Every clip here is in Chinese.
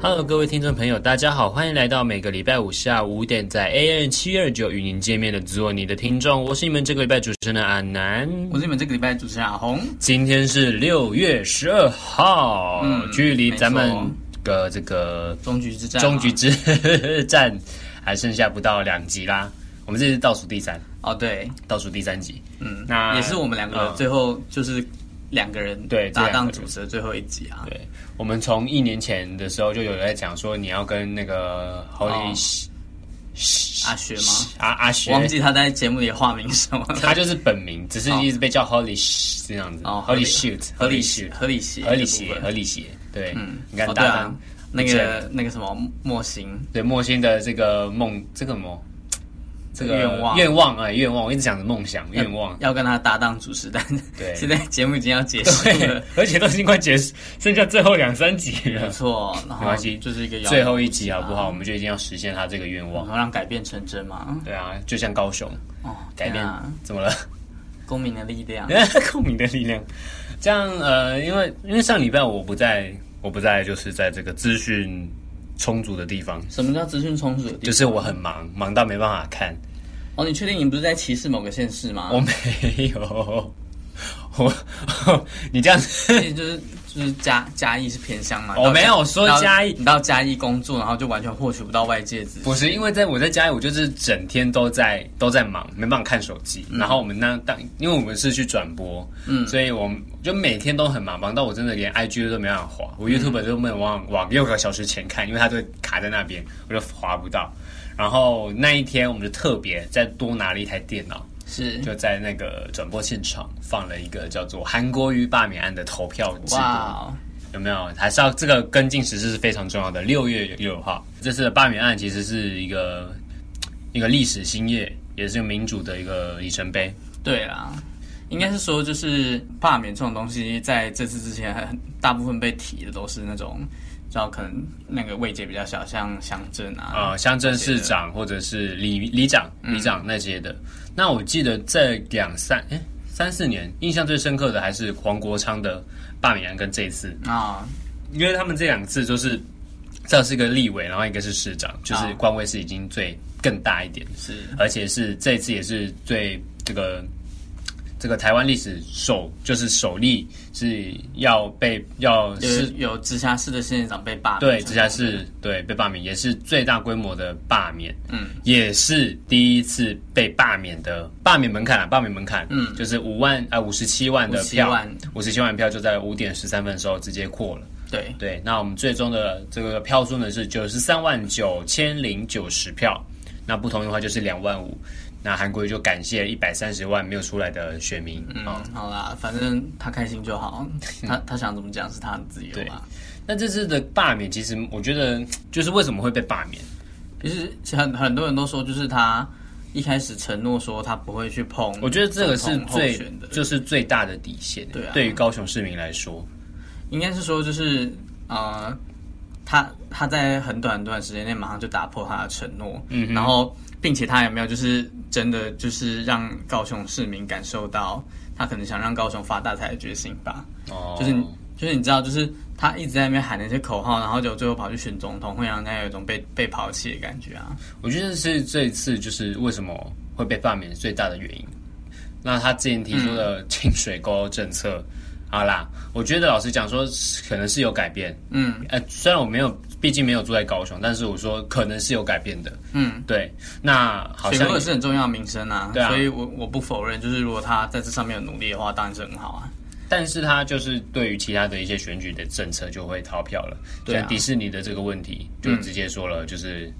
Hello，各位听众朋友，大家好，欢迎来到每个礼拜五下午五点在 AN 七二九与您见面的做你的听众，我是你们这个礼拜主持人阿南，我是你们这个礼拜主持人阿红。今天是六月十二号，嗯、距离咱们的这个终局之战，终局之战还剩下不到两集啦。我们这是倒数第三哦，对，倒数第三集，嗯，那也是我们两个最后就是。两个人对搭档主持的最后一集啊！对，我们从一年前的时候就有人在讲说，你要跟那个 Holy 阿学吗？阿阿学，忘记他在节目里化名什么？他就是本名，只是一直被叫 Holy 这样子。哦，Holy Shoot，合理鞋，合理鞋，合理鞋，合理鞋。对，嗯，你看，搭档，那个那个什么莫心，对莫心的这个梦，这个梦。这个愿望，愿望啊，愿望！我一直讲着梦想，愿望要跟他搭档主持，但对，现在节目已经要结束了，而且都已经快结束，剩下最后两三集了。没错，没关系，就是一个最后一集，好不好？我们就一定要实现他这个愿望，然后让改变成真嘛。对啊，就像高雄哦，改变怎么了？公民的力量，公民的力量。这样呃，因为因为上礼拜我不在，我不在，就是在这个资讯充足的地方。什么叫资讯充足的地方？就是我很忙，忙到没办法看。哦，你确定你不是在歧视某个县市吗？我没有，我 你这样子就是就是嘉嘉义是偏乡嘛？我没有说嘉义，你到嘉义工作，然后就完全获取不到外界资讯。不是，因为在我在嘉义，我就是整天都在都在忙，没办法看手机。嗯、然后我们那当，因为我们是去转播，嗯，所以我们就每天都很忙，忙到我真的连 IG 都没办法滑，我 YouTube 都没有往往六个小时前看，因为它就卡在那边，我就滑不到。然后那一天，我们就特别再多拿了一台电脑，是就在那个转播现场放了一个叫做韩国瑜罢免案的投票直播，wow. 有没有？还是要这个跟进时事是非常重要的。六月六号，这次的罢免案其实是一个一个历史新页，也是民主的一个里程碑。对啊，应该是说，就是罢免这种东西，在这次之前，很大部分被提的都是那种。知道可能那个位阶比较小，像乡镇啊，呃，乡镇市长或者是里里长、里长那些的。嗯、那我记得这两三哎三四年，印象最深刻的还是黄国昌的罢免案跟这一次啊，因为他们这两次就是这是一个立委，然后一个是市长，就是官位是已经最更大一点，是，而且是这一次也是最这个。这个台湾历史首就是首例是要被要是有直辖市的县长被罢免，对直辖市对被罢免，也是最大规模的罢免，嗯，也是第一次被罢免的罢免门槛啊，罢免门槛，嗯，就是五万啊五十七万的票，五十七万。票就在五点十三分的时候直接过了，对。对，那我们最终的这个票数呢是九十三万九千零九十票，那不同的话就是两万五。那韩国瑜就感谢一百三十万没有出来的选民。嗯，好啦，反正他开心就好，他他想怎么讲是他的自由嘛。那这次的罢免，其实我觉得就是为什么会被罢免？其实很很多人都说，就是他一开始承诺说他不会去碰，我觉得这个是最就是最大的底线。对啊，对于高雄市民来说，应该是说就是呃，他他在很短很短时间内马上就打破他的承诺，嗯，然后。并且他有没有就是真的就是让高雄市民感受到他可能想让高雄发大财的决心吧？哦，就是就是你知道，就是他一直在那边喊那些口号，然后就最后跑去选总统，会让人家有一种被被抛弃的感觉啊。我觉得是这一次就是为什么会被罢免最大的原因。那他之前提出的清水沟政策，嗯，好啦，我觉得老实讲说，可能是有改变。嗯，呃，虽然我没有。毕竟没有住在高雄，但是我说可能是有改变的。嗯，对。那好像也是很重要的民生啊，对啊，所以我我不否认，就是如果他在这上面有努力的话，当然是很好啊。但是他就是对于其他的一些选举的政策就会逃票了。对啊，像迪士尼的这个问题，就直接说了，就是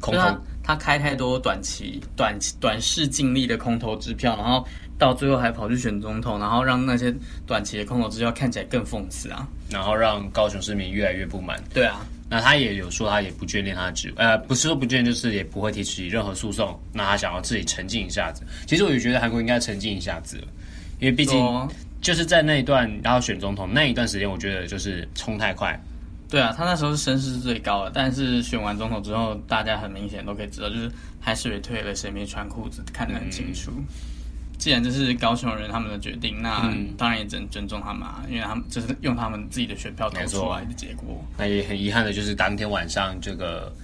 空头，他，他开太多短期、短期短视近利的空头支票，然后到最后还跑去选总统，然后让那些短期的空头支票看起来更讽刺啊，然后让高雄市民越来越不满。对啊。那他也有说，他也不眷恋他的职，呃，不是说不眷恋，就是也不会提起任何诉讼。那他想要自己沉静一下子。其实我也觉得韩国应该沉静一下子了，因为毕竟就是在那一段，然后选总统那一段时间，我觉得就是冲太快。对啊，他那时候是声势最高的，但是选完总统之后，大家很明显都可以知道，就是还是谁退了，谁没穿裤子，看得很清楚。嗯、既然这是高雄人他们的决定，那当然也只能尊重他们啊，因为他们这是用他们自己的选票投出来的结果。那也很遗憾的就是当天晚上这个。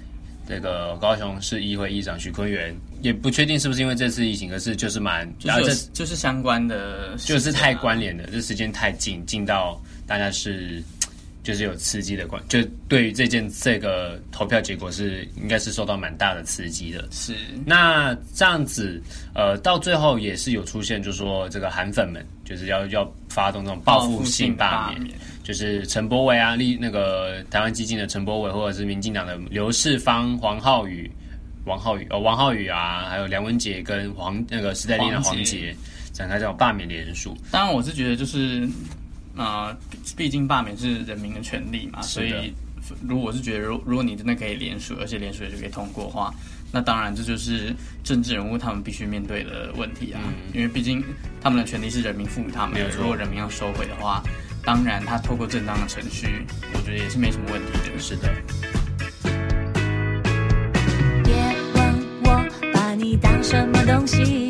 这个高雄市议会议长徐坤元也不确定是不是因为这次疫情，可是就是蛮，然后这就是相关的，就是太关联的，这时间太近，近到大家是就是有刺激的关，就对于这件这个投票结果是应该是受到蛮大的刺激的。是那这样子，呃，到最后也是有出现，就是说这个韩粉们就是要要发动这种报复性罢免。就是陈柏伟啊，立那个台湾基金的陈柏伟，或者是民进党的刘世芳、黄浩宇、王浩宇哦，王浩宇啊，还有梁文杰跟黄那个时代力量的黄杰展开这种罢免联署。当然，我是觉得就是啊，毕、呃、竟罢免是人民的权利嘛，所以如果我是觉得，如如果你真的可以联署，而且联署也就可以通过的话，那当然这就是政治人物他们必须面对的问题啊，嗯、因为毕竟他们的权利是人民赋予他们的，如果人民要收回的话。当然，他透过正当的程序，我觉得也是没什么问题的。是的。别问我把你当什么东西。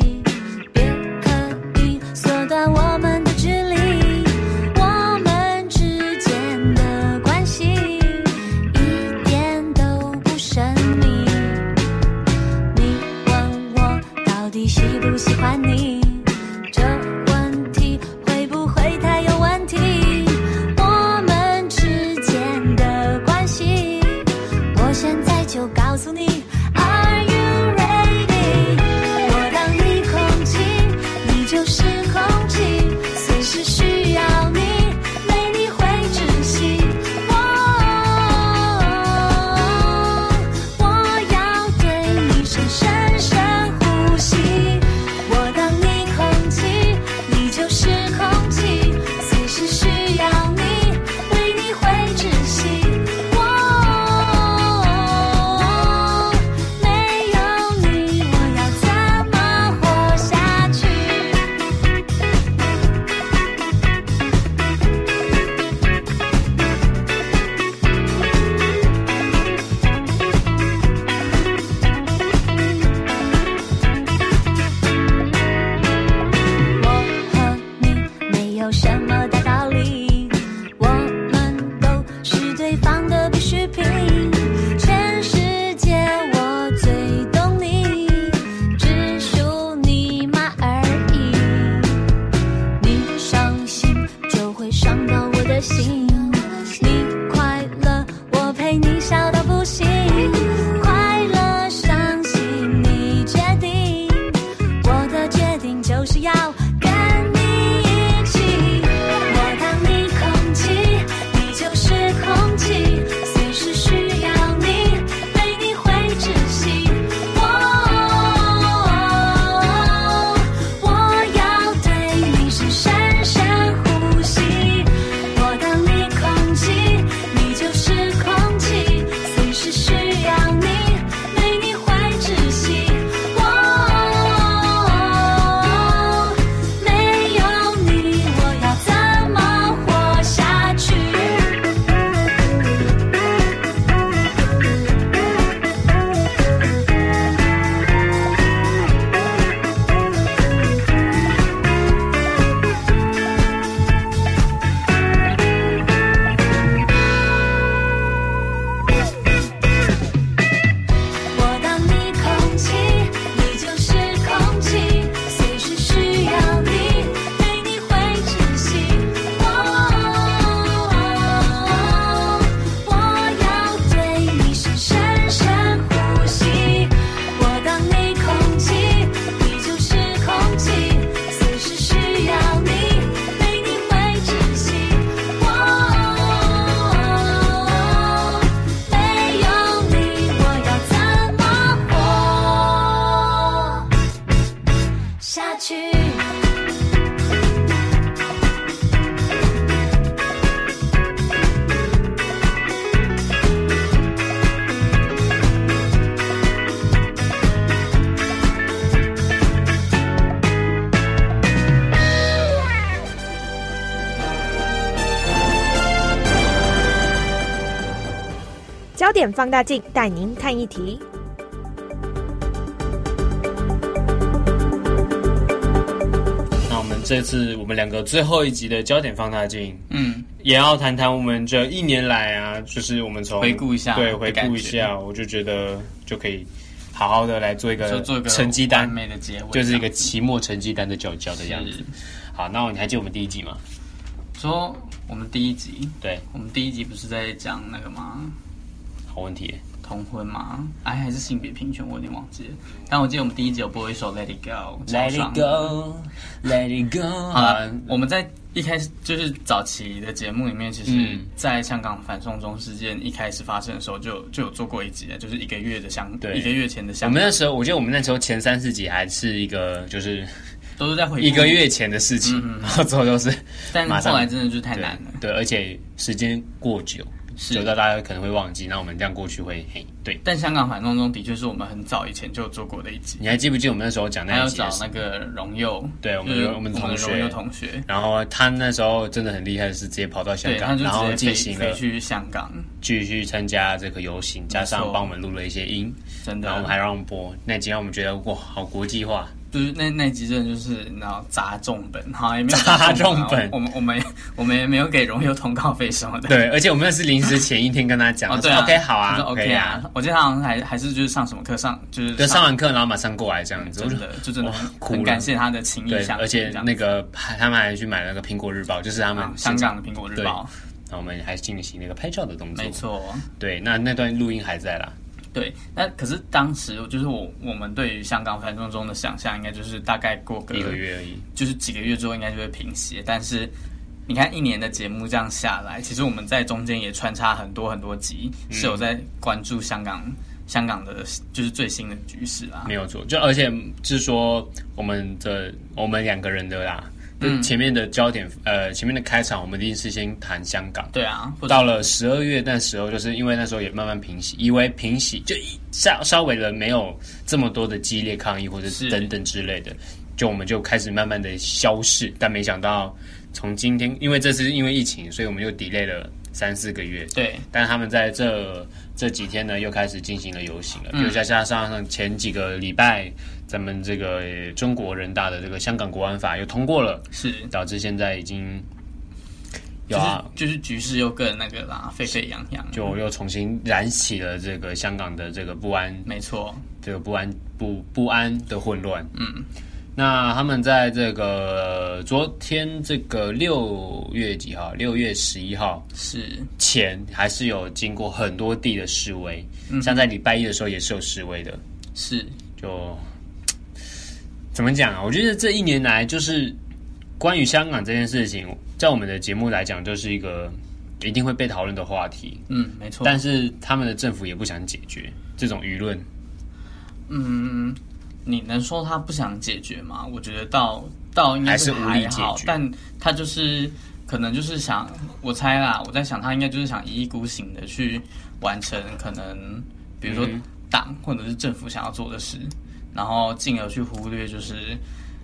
点放大镜带您看议题。那我们这次我们两个最后一集的焦点放大镜，嗯，也要谈谈我们这一年来啊，就是我们从回顾一下，对，回顾一下，我就觉得就可以好好的来做一个成绩单，美的结尾，就是一个期末成绩单的角角的样子。好，那你还记得我们第一集吗？说我们第一集，对，我们第一集不是在讲那个吗？好问题，同婚吗？哎，还是性别平权？我有点忘记了。但我记得我们第一集有播一首《Let It Go》，Let It Go，Let It Go。好了，我们在一开始就是早期的节目里面，其实在香港反送中事件一开始发生的时候，就就有做过一集，就是一个月的香，对，一个月前的香。我们那时候，我觉得我们那时候前三四集还是一个就是。都是在回一个月前的事情，然后之后都是，但后来真的就太难了。对，而且时间过久，久到大家可能会忘记。那我们这样过去会嘿，对。但香港反送中的确是我们很早以前就做过的一集。你还记不记得我们那时候讲那一集？还要找那个荣佑，对，我们我们同学，同学。然后他那时候真的很厉害是直接跑到香港，然后进行了去香港继续参加这个游行，加上帮我们录了一些音，真的，然后我们还让播。那今天我们觉得哇，好国际化。就是那那集真的就是你知道砸重本，好像也没有砸重本。我们我们我们也没有给荣佑通告费什么的。对，而且我们那是临时前一天跟他讲，对，OK 好啊，OK 啊。我记得他好像还还是就是上什么课上就是对上完课然后马上过来这样子，真的就真的很感谢他的情谊。而且那个他们还去买那个苹果日报，就是他们香港的苹果日报。然后我们还进行那个拍照的动作，没错。对，那那段录音还在啦。对，那可是当时就是我我们对于香港反送中的想象，应该就是大概过个一个月而已，就是几个月之后应该就会平息。但是你看一年的节目这样下来，其实我们在中间也穿插很多很多集，嗯、是有在关注香港香港的，就是最新的局势啦。没有错，就而且就是说我们的我们两个人的啦。嗯，前面的焦点，呃，前面的开场，我们一定是先谈香港。对啊，到了十二月那时候，就是因为那时候也慢慢平息，以为平息就稍稍微的没有这么多的激烈抗议或者是等等之类的，就我们就开始慢慢的消逝。但没想到从今天，因为这次因为疫情，所以我们又 delay 了三四个月。对，但他们在这这几天呢，又开始进行了游行了，就再加上前几个礼拜。咱们这个中国人大的这个香港国安法又通过了，是。导致现在已经有啊，就是局势又更那个啦，沸沸扬扬，就又重新燃起了这个香港的这个不安，没错，这个不安不不安的混乱。嗯，那他们在这个昨天这个六月几号？六月十一号是。前还是有经过很多地的示威，嗯、像在礼拜一的时候也是有示威的，是。就。怎么讲啊？我觉得这一年来，就是关于香港这件事情，在我们的节目来讲，就是一个一定会被讨论的话题。嗯，没错。但是他们的政府也不想解决这种舆论。嗯，你能说他不想解决吗？我觉得到到应该是还好，还是无力解。但他就是可能就是想，我猜啦，我在想他应该就是想一意孤行的去完成可能，比如说党或者是政府想要做的事。然后进而去忽略，就是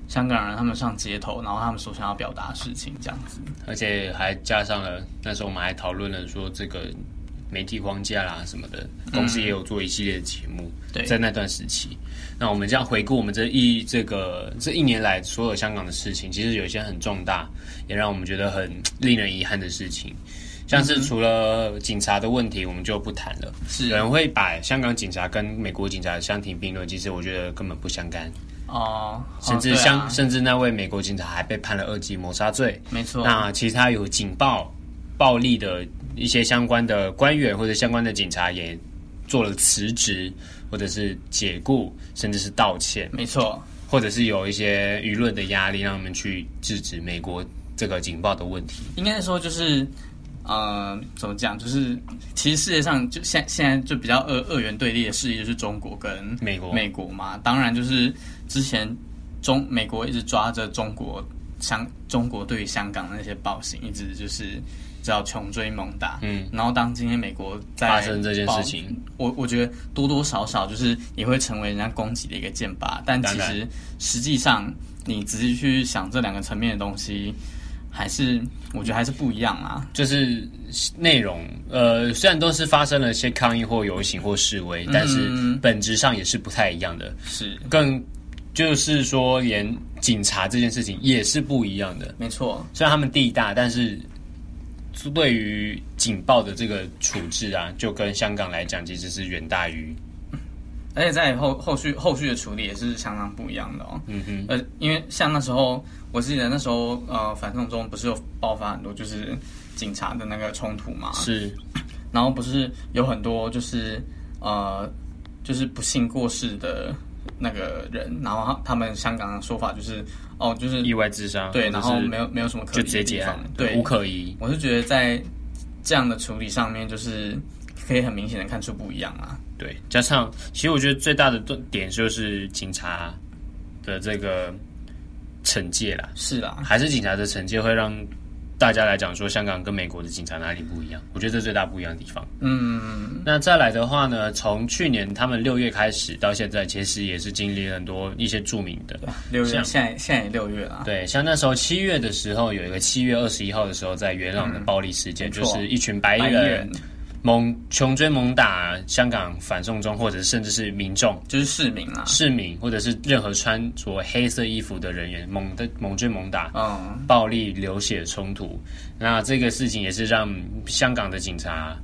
香港人他们上街头，然后他们所想要表达的事情这样子，而且还加上了那时候我们还讨论了说这个媒体框架啦什么的，公司也有做一系列的节目。对，在那段时期，那我们这样回顾我们这一这个这一年来所有香港的事情，其实有一些很重大，也让我们觉得很令人遗憾的事情。像是除了警察的问题，我们就不谈了。是有人会把香港警察跟美国警察相提并论，其实我觉得根本不相干。哦，甚至相、哦啊、甚至那位美国警察还被判了二级谋杀罪。没错。那其他有警报暴力的一些相关的官员或者相关的警察也做了辞职，或者是解雇，甚至是道歉。没错。或者是有一些舆论的压力，让他们去制止美国这个警报的问题。应该说就是。呃，怎么讲？就是其实世界上就现现在就比较二二元对立的势力就是中国跟美国美国嘛。当然，就是之前中美国一直抓着中国香中国对于香港的那些暴行，一直就是叫穷追猛打。嗯，然后当今天美国在发生这件事情，我我觉得多多少少就是也会成为人家攻击的一个箭靶。但其实实际上你仔细去想这两个层面的东西。还是我觉得还是不一样啊。就是内容，呃，虽然都是发生了一些抗议或游行或示威，但是本质上也是不太一样的。是，更就是说，连警察这件事情也是不一样的。没错，虽然他们地大，但是对于警报的这个处置啊，就跟香港来讲，其实是远大于。而且在后后续后续的处理也是相当不一样的哦。嗯哼。呃，因为像那时候，我记得那时候呃，反送中不是有爆发很多就是警察的那个冲突嘛？是。然后不是有很多就是呃，就是不幸过世的那个人，然后他他们香港的说法就是哦，就是意外自杀。对，然后没有没有什么可疑的地方，对，无可疑。我是觉得在这样的处理上面，就是可以很明显的看出不一样啊。对，加上其实我觉得最大的点就是警察的这个惩戒啦，是啦，还是警察的惩戒会让大家来讲说香港跟美国的警察哪里不一样？我觉得这最大不一样的地方。嗯，那再来的话呢，从去年他们六月开始到现在，其实也是经历了很多一些著名的六月，现在现在也六月了。对，像那时候七月的时候，有一个七月二十一号的时候，在元朗的暴力事件，嗯、就是一群白衣人。猛穷追猛打香港反送中，或者甚至是民众，就是市民啊，市民或者是任何穿着黑色衣服的人员，猛的猛追猛打，嗯，暴力流血冲突。那这个事情也是让香港的警察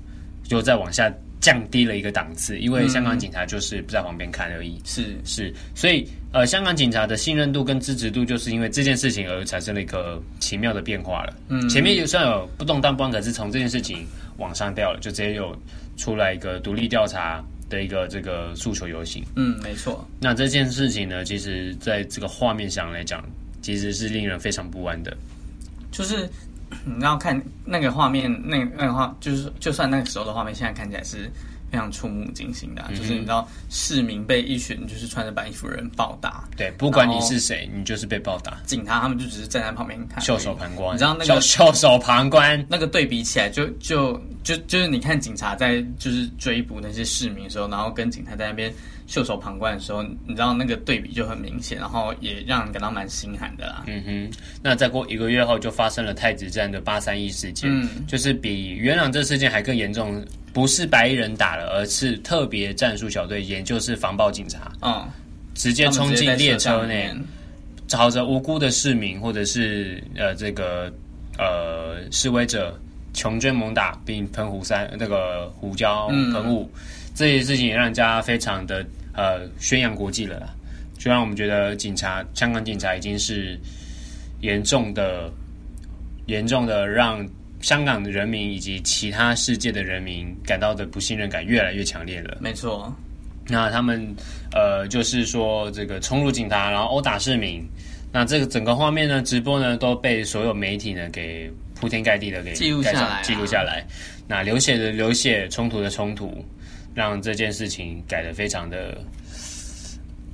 就再往下降低了一个档次，因为香港警察就是不在旁边看而已。是、嗯、是，所以呃，香港警察的信任度跟支持度，就是因为这件事情而产生了一个奇妙的变化了。嗯，前面就算有不动荡不安，可是从这件事情。往上掉了，就直接有出来一个独立调查的一个这个诉求游行。嗯，没错。那这件事情呢，其实在这个画面上来讲，其实是令人非常不安的。就是你要看那个画面，那个那个画，就是就算那个时候的画面，现在看起来是。非常触目惊心的、啊，就是你知道市民被一群就是穿着白衣服的人暴打，对，不管你是谁，你就是被暴打。警察他们就只是站在旁边看，袖手旁观。你知道那个袖手旁观，那个对比起来就，就就就就是你看警察在就是追捕那些市民的时候，然后跟警察在那边袖手旁观的时候，你知道那个对比就很明显，然后也让人感到蛮心寒的啦。嗯哼，那再过一个月后，就发生了太子站的八三一事件，嗯，就是比元朗这事件还更严重。不是白衣人打了，而是特别战术小队，也就是防暴警察，嗯，直接冲进列车内，朝着无辜的市民或者是呃这个呃示威者穷追猛打，并喷胡三那个胡椒喷雾，嗯、这些事情也让人家非常的呃宣扬国际了啦，就让我们觉得警察香港警察已经是严重的严重的让。香港的人民以及其他世界的人民感到的不信任感越来越强烈了。没错，那他们呃，就是说这个冲入警察，然后殴打市民。那这个整个画面呢，直播呢都被所有媒体呢给铺天盖地的给记录下来啊，记录下来。那流血的流血，冲突的冲突，让这件事情改得非常的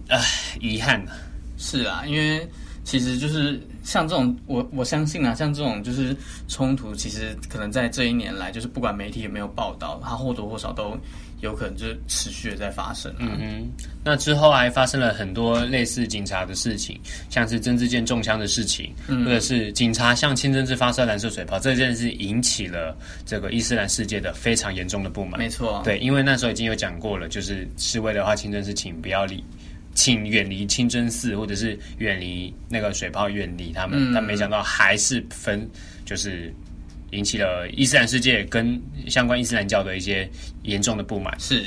唉遗憾呢。是啊，因为。其实就是像这种，我我相信啊，像这种就是冲突，其实可能在这一年来，就是不管媒体有没有报道，它或多或少都有可能就是持续的在发生啊。嗯哼，那之后还发生了很多类似警察的事情，像是曾志健中枪的事情，或者是警察向清真寺发射蓝色水炮，这件事引起了这个伊斯兰世界的非常严重的不满。没错，对，因为那时候已经有讲过了，就是示威的话，清真寺请不要理。请远离清真寺，或者是远离那个水泡，远离他们。嗯、但没想到还是分，就是引起了伊斯兰世界跟相关伊斯兰教的一些严重的不满。是，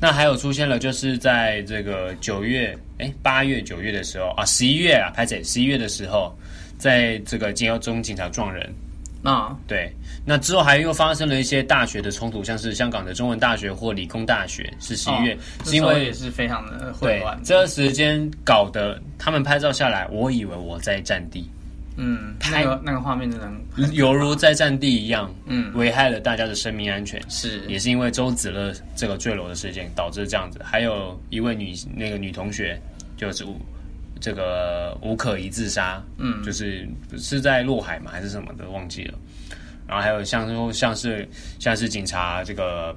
那还有出现了，就是在这个九月，哎，八月、九月的时候啊，十一月啊，拍姐，十一月的时候，在这个金中警察撞人。啊，对，那之后还又发生了一些大学的冲突，像是香港的中文大学或理工大学，是十一月，哦、是因为也是非常的混乱。这个时间搞得他们拍照下来，我以为我在战地，嗯，那个那个画面真的犹如在战地一样，嗯，危害了大家的生命安全。是，也是因为周子乐这个坠楼的事件导致这样子，还有一位女那个女同学就是。这个吴可怡自杀，嗯，就是是在落海嘛，还是什么的，忘记了。然后还有像说像是像是警察这个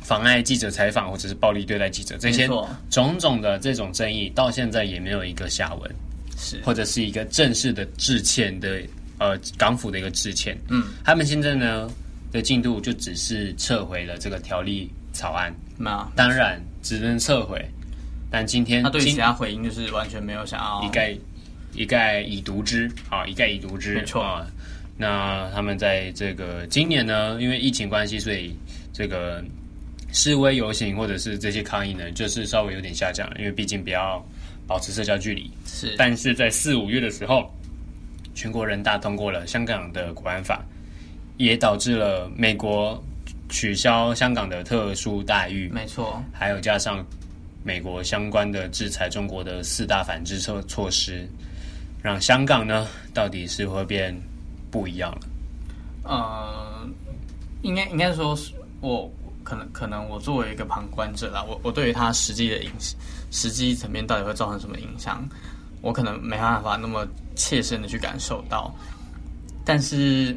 妨碍记者采访，或者是暴力对待记者，这些种种的这种争议，到现在也没有一个下文，是或者是一个正式的致歉的呃港府的一个致歉。嗯，他们现在呢的进度就只是撤回了这个条例草案。那当然只能撤回，但今天他对其他回应就是完全没有想要一概一概已读之啊，一概已读之，没错啊。那他们在这个今年呢，因为疫情关系，所以这个示威游行或者是这些抗议呢，就是稍微有点下降，因为毕竟比较保持社交距离。是，但是在四五月的时候，全国人大通过了香港的国安法，也导致了美国取消香港的特殊待遇。没错，还有加上美国相关的制裁中国的四大反制措措施，让香港呢到底是会变不一样了。呃，应该应该说，我可能可能我作为一个旁观者啦，我我对于它实际的影，实际层面到底会造成什么影响，我可能没办法那么切身的去感受到。但是，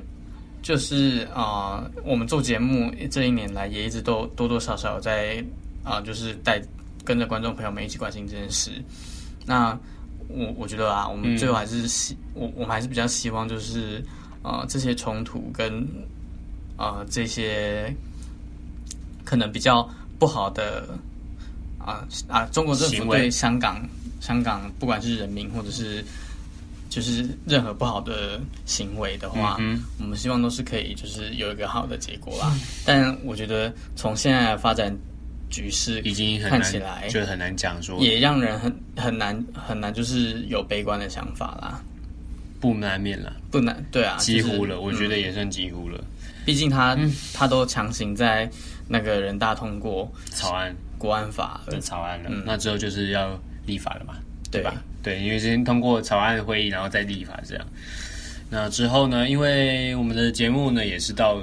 就是啊、我们做节目这一年来，也一直都多多少少在啊、就是带跟着观众朋友们一起关心这件事。那我我觉得啊，我们最后还是希、嗯、我我们还是比较希望就是。啊、呃，这些冲突跟啊、呃、这些可能比较不好的啊啊、呃，中国政府对香港香港不管是人民或者是就是任何不好的行为的话，嗯，我们希望都是可以就是有一个好的结果啦。嗯、但我觉得从现在的发展局势已经很难看起来就很难讲说，也让人很很难很难就是有悲观的想法啦。不难免了，不难，对啊，几乎了，就是、我觉得也算几乎了。毕竟他、嗯、他都强行在那个人大通过草案、国安法的草案了、嗯，那之后就是要立法了嘛，对，对吧？对，因为先通过草案会议，然后再立法这样。那之后呢？因为我们的节目呢也是到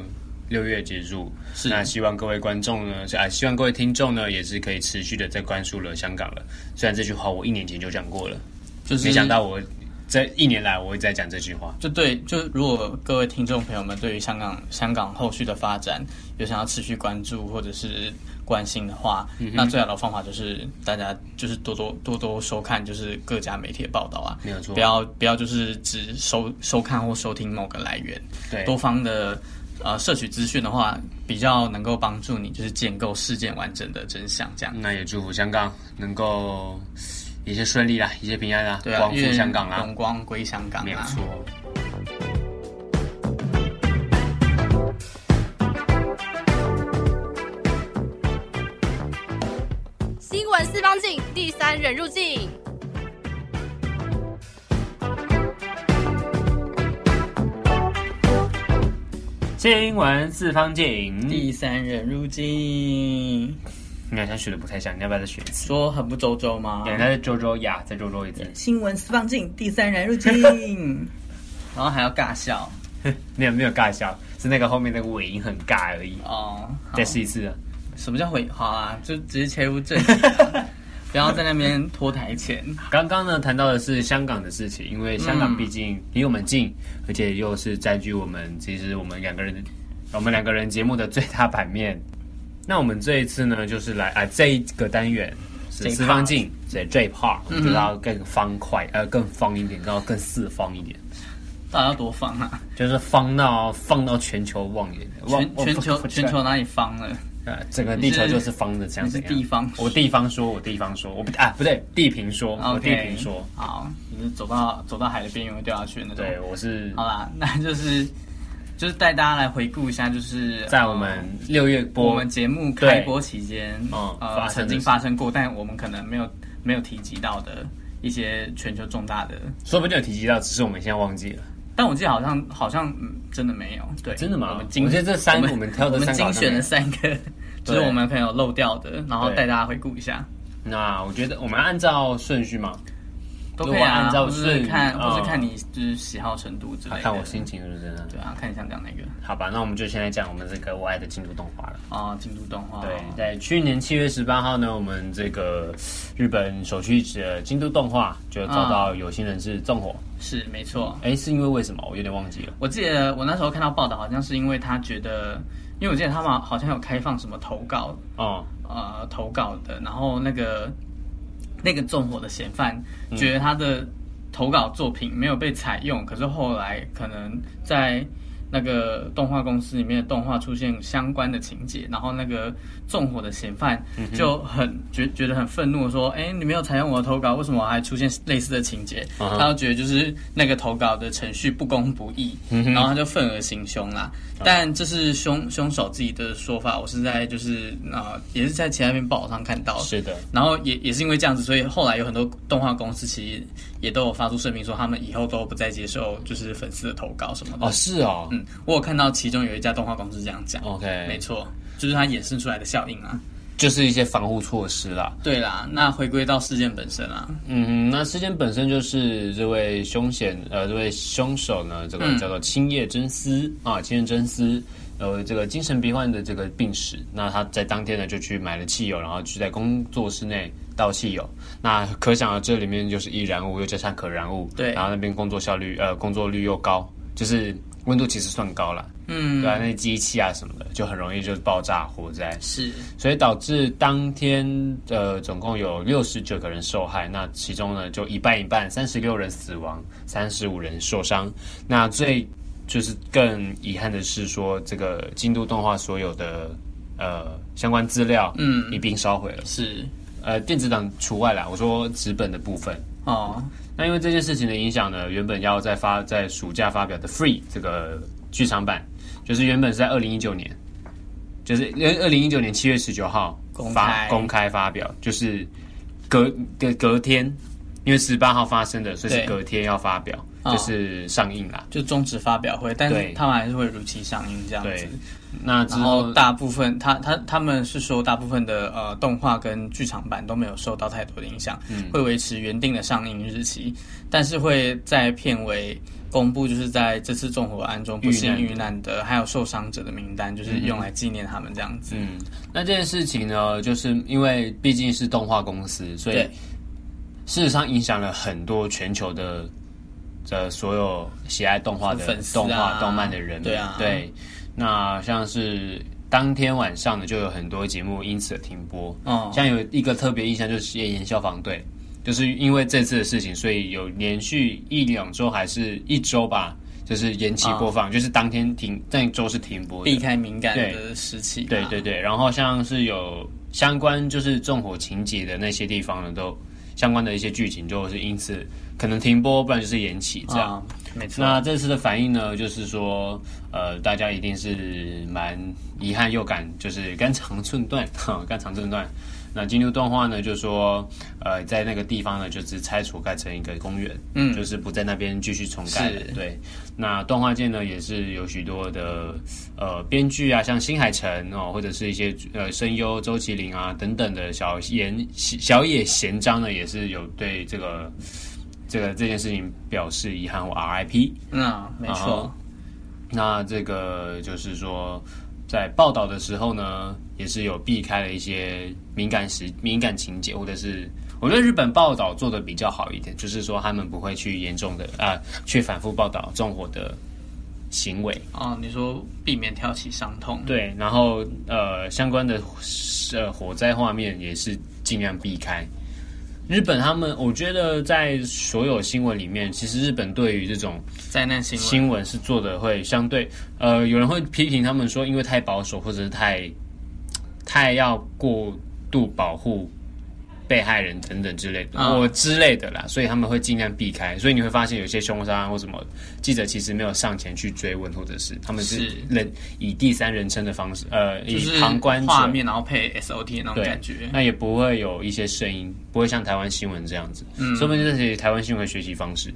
六月结束，是那希望各位观众呢，啊，希望各位听众呢也是可以持续的在关注了香港了。虽然这句话我一年前就讲过了，就是没想到我。这一年来，我一直在讲这句话。就对，就如果各位听众朋友们对于香港香港后续的发展有想要持续关注或者是关心的话，嗯、那最好的方法就是大家就是多多多多收看，就是各家媒体的报道啊，没有错。不要不要就是只收收看或收听某个来源，对，多方的呃摄取资讯的话，比较能够帮助你就是建构事件完整的真相。这样，那也祝福香港能够。一切顺利啦，一切平安啦，对啊，光复香港啦，荣光归香港，没有错。新闻四方镜，第三人入镜。新闻四方镜，第三人入境。你好像学的不太像，你要不要再学一次？说很不周周吗？对，再周周呀，再周周一次。新闻四方镜，第三人入境，然后还要尬笑，没有没有尬笑，是那个后面那个尾音很尬而已。哦，再试一次啊！什么叫尾？好啊，就直接切入正题，不要在那边拖台前。刚刚呢谈到的是香港的事情，因为香港毕竟离我们近，嗯，而且又是占据我们其实我们两个人我们两个人节目的最大版面。那我们这一次呢，就是来啊，这一个单元是四方镜，对，这一 part 我们就要更方块，呃，更方一点，然后更四方一点。到底要多方啊？就是方到放到全球望远全全球全球哪里方了？呃，整个地球就是方的这样子。地方，我地方说，我地方说，我不啊，不对，地平说，我地平说。好，你是走到走到海的边缘会掉下去那种。对，我是。好啦，那就是。就是带大家来回顾一下，就是在我们六月播、呃、我们节目开播期间，嗯，呃，曾经发生过，但我们可能没有没有提及到的一些全球重大的，说不定有提及到，只是我们现在忘记了。但我记得好像好像嗯，真的没有，对，真的吗？我们精我觉得这三个我们挑的三个，我们精选了三个，就是我们朋友漏掉的，然后带大家回顾一下。那我觉得我们按照顺序嘛。都可以按照顺看，或是看你就是喜好程度之类的。看我心情是不是？对啊，看你想讲哪个。好吧，那我们就先来讲我们这个我爱的京都动画了。啊，京都动画。对，在去年七月十八号呢，我们这个日本首屈一指的京都动画就遭到有心人士纵火。是，没错。哎，是因为为什么？我有点忘记了。我记得我那时候看到报道，好像是因为他觉得，因为我记得他们好像有开放什么投稿哦，呃，投稿的，然后那个那个纵火的嫌犯觉得他的。投稿作品没有被采用，可是后来可能在。那个动画公司里面的动画出现相关的情节，然后那个纵火的嫌犯就很觉觉得很愤怒，说：“哎，你没有采用我的投稿，为什么还出现类似的情节？”他就觉得就是那个投稿的程序不公不义，然后他就愤而行凶啦。但这是凶凶手自己的说法，我是在就是啊、呃，也是在其他篇报道上看到。是的，然后也也是因为这样子，所以后来有很多动画公司其实也都有发出声明说，他们以后都不再接受就是粉丝的投稿什么的。哦，是哦，嗯。我有看到其中有一家动画公司这样讲，OK，没错，就是它衍生出来的效应啊，就是一些防护措施啦。对啦，那回归到事件本身啊，嗯，那事件本身就是这位凶险，呃，这位凶手呢，这个叫做青叶真司、嗯、啊，青叶真司，呃，这个精神病患的这个病史，那他在当天呢就去买了汽油，然后去在工作室内倒汽油，那可想而知，这里面就是易燃物又加上可燃物，对，然后那边工作效率，呃，工作率又高，就是。温度其实算高了，嗯，对啊，那机器啊什么的就很容易就爆炸火灾，是，所以导致当天呃总共有六十九个人受害，那其中呢就一半一半，三十六人死亡，三十五人受伤。那最就是更遗憾的是说，这个京都动画所有的呃相关资料，嗯，一并烧毁了，是，呃电子档除外啦，我说纸本的部分。哦。那因为这件事情的影响呢，原本要在发在暑假发表的《Free》这个剧场版，就是原本是在二零一九年，就是二零一九年七月十九号发公开，公开发表，就是隔隔隔天，因为十八号发生的，所以是隔天要发表，就是上映啦，就终止发表会，但是他们还是会如期上映这样子。那之后大部分他他他们是说，大部分的呃动画跟剧场版都没有受到太多的影响，嗯，会维持原定的上映日期，但是会在片尾公布，就是在这次纵火案中不幸遇难的还有受伤者的名单，就是用来纪念他们这样子。嗯，那这件事情呢，就是因为毕竟是动画公司，所以事实上影响了很多全球的的所有喜爱动画的动画动漫的人，对啊，对。那像是当天晚上呢，就有很多节目因此停播。哦，像有一个特别印象就是《炎炎消防队》，就是因为这次的事情，所以有连续一两周还是一周吧，就是延期播放，哦、就是当天停，那一周是停播的，避开敏感的时期。对对对，然后像是有相关就是纵火情节的那些地方呢，都相关的一些剧情就是因此可能停播，不然就是延期这样。哦没错，那这次的反应呢，就是说，呃，大家一定是蛮遗憾又感，就是肝肠寸断，哈，肝肠寸断。那京都动画呢，就说，呃，在那个地方呢，就是拆除盖成一个公园，嗯，就是不在那边继续重盖了。对，那动画界呢，也是有许多的呃编剧啊，像新海诚哦，或者是一些呃声优周麒麟啊等等的小言小野贤章呢，也是有对这个。这个这件事情表示遗憾或 RIP，嗯，没错。那这个就是说，在报道的时候呢，也是有避开了一些敏感时敏感情节，或者是我觉得日本报道做的比较好一点，就是说他们不会去严重的啊，去反复报道纵火的行为啊。你说避免挑起伤痛，对，然后呃相关的呃火灾画面也是尽量避开。日本他们，我觉得在所有新闻里面，其实日本对于这种灾难新闻新闻是做的会相对，呃，有人会批评他们说，因为太保守或者是太太要过度保护。被害人等等之类的，或之类的啦，所以他们会尽量避开。所以你会发现，有些凶杀案或什么记者其实没有上前去追问，或者是他们是人以第三人称的方式，呃，以旁观画面然后配 SOT 那种感觉，那也不会有一些声音，不会像台湾新闻这样子。嗯，说不定这是台湾新闻学习方式，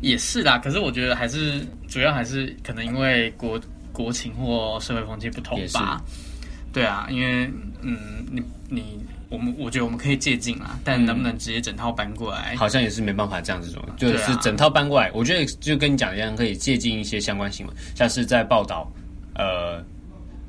也是啦。可是我觉得还是主要还是可能因为国国情或社会风气不同吧。对啊，因为嗯，你你。我们我觉得我们可以借镜啊，但能不能直接整套搬过来？好像也是没办法这样子做，就是整套搬过来。我觉得就跟你讲一样，可以借鉴一些相关新闻，像是在报道呃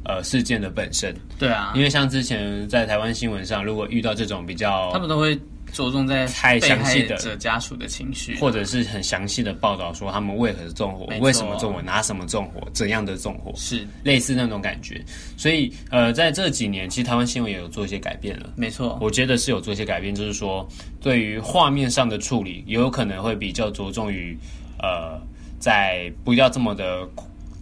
呃事件的本身。对啊，因为像之前在台湾新闻上，如果遇到这种比较，他们都会着重在太详细的者家属的情绪，或者是很详细的报道说他们为何纵火，为什么纵火，拿什么纵火，怎样的纵火，是类似那种感觉。所以呃，在这几年，其实台湾新闻也有做一些改变了。没错，我觉得是有做一些改变，就是说对于画面上的处理，也有可能会比较着重于呃，在不要这么的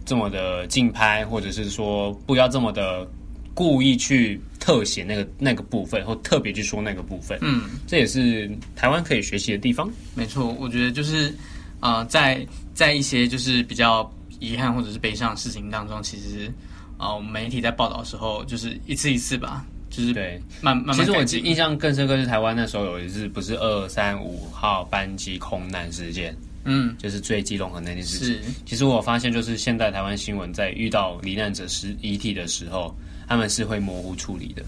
这么的竞拍，或者是说不要这么的。故意去特写那个那个部分，或特别去说那个部分，嗯，这也是台湾可以学习的地方。没错，我觉得就是，呃，在在一些就是比较遗憾或者是悲伤的事情当中，其实，呃，我们媒体在报道的时候，就是一次一次吧，就是对，慢慢慢。其实我印象更深刻是台湾那时候有一次，不是二三五号班机空难事件，嗯，就是坠机融合那件事情。是，其实我发现就是现在台湾新闻在遇到罹难者尸遗体的时候。他们是会模糊处理的，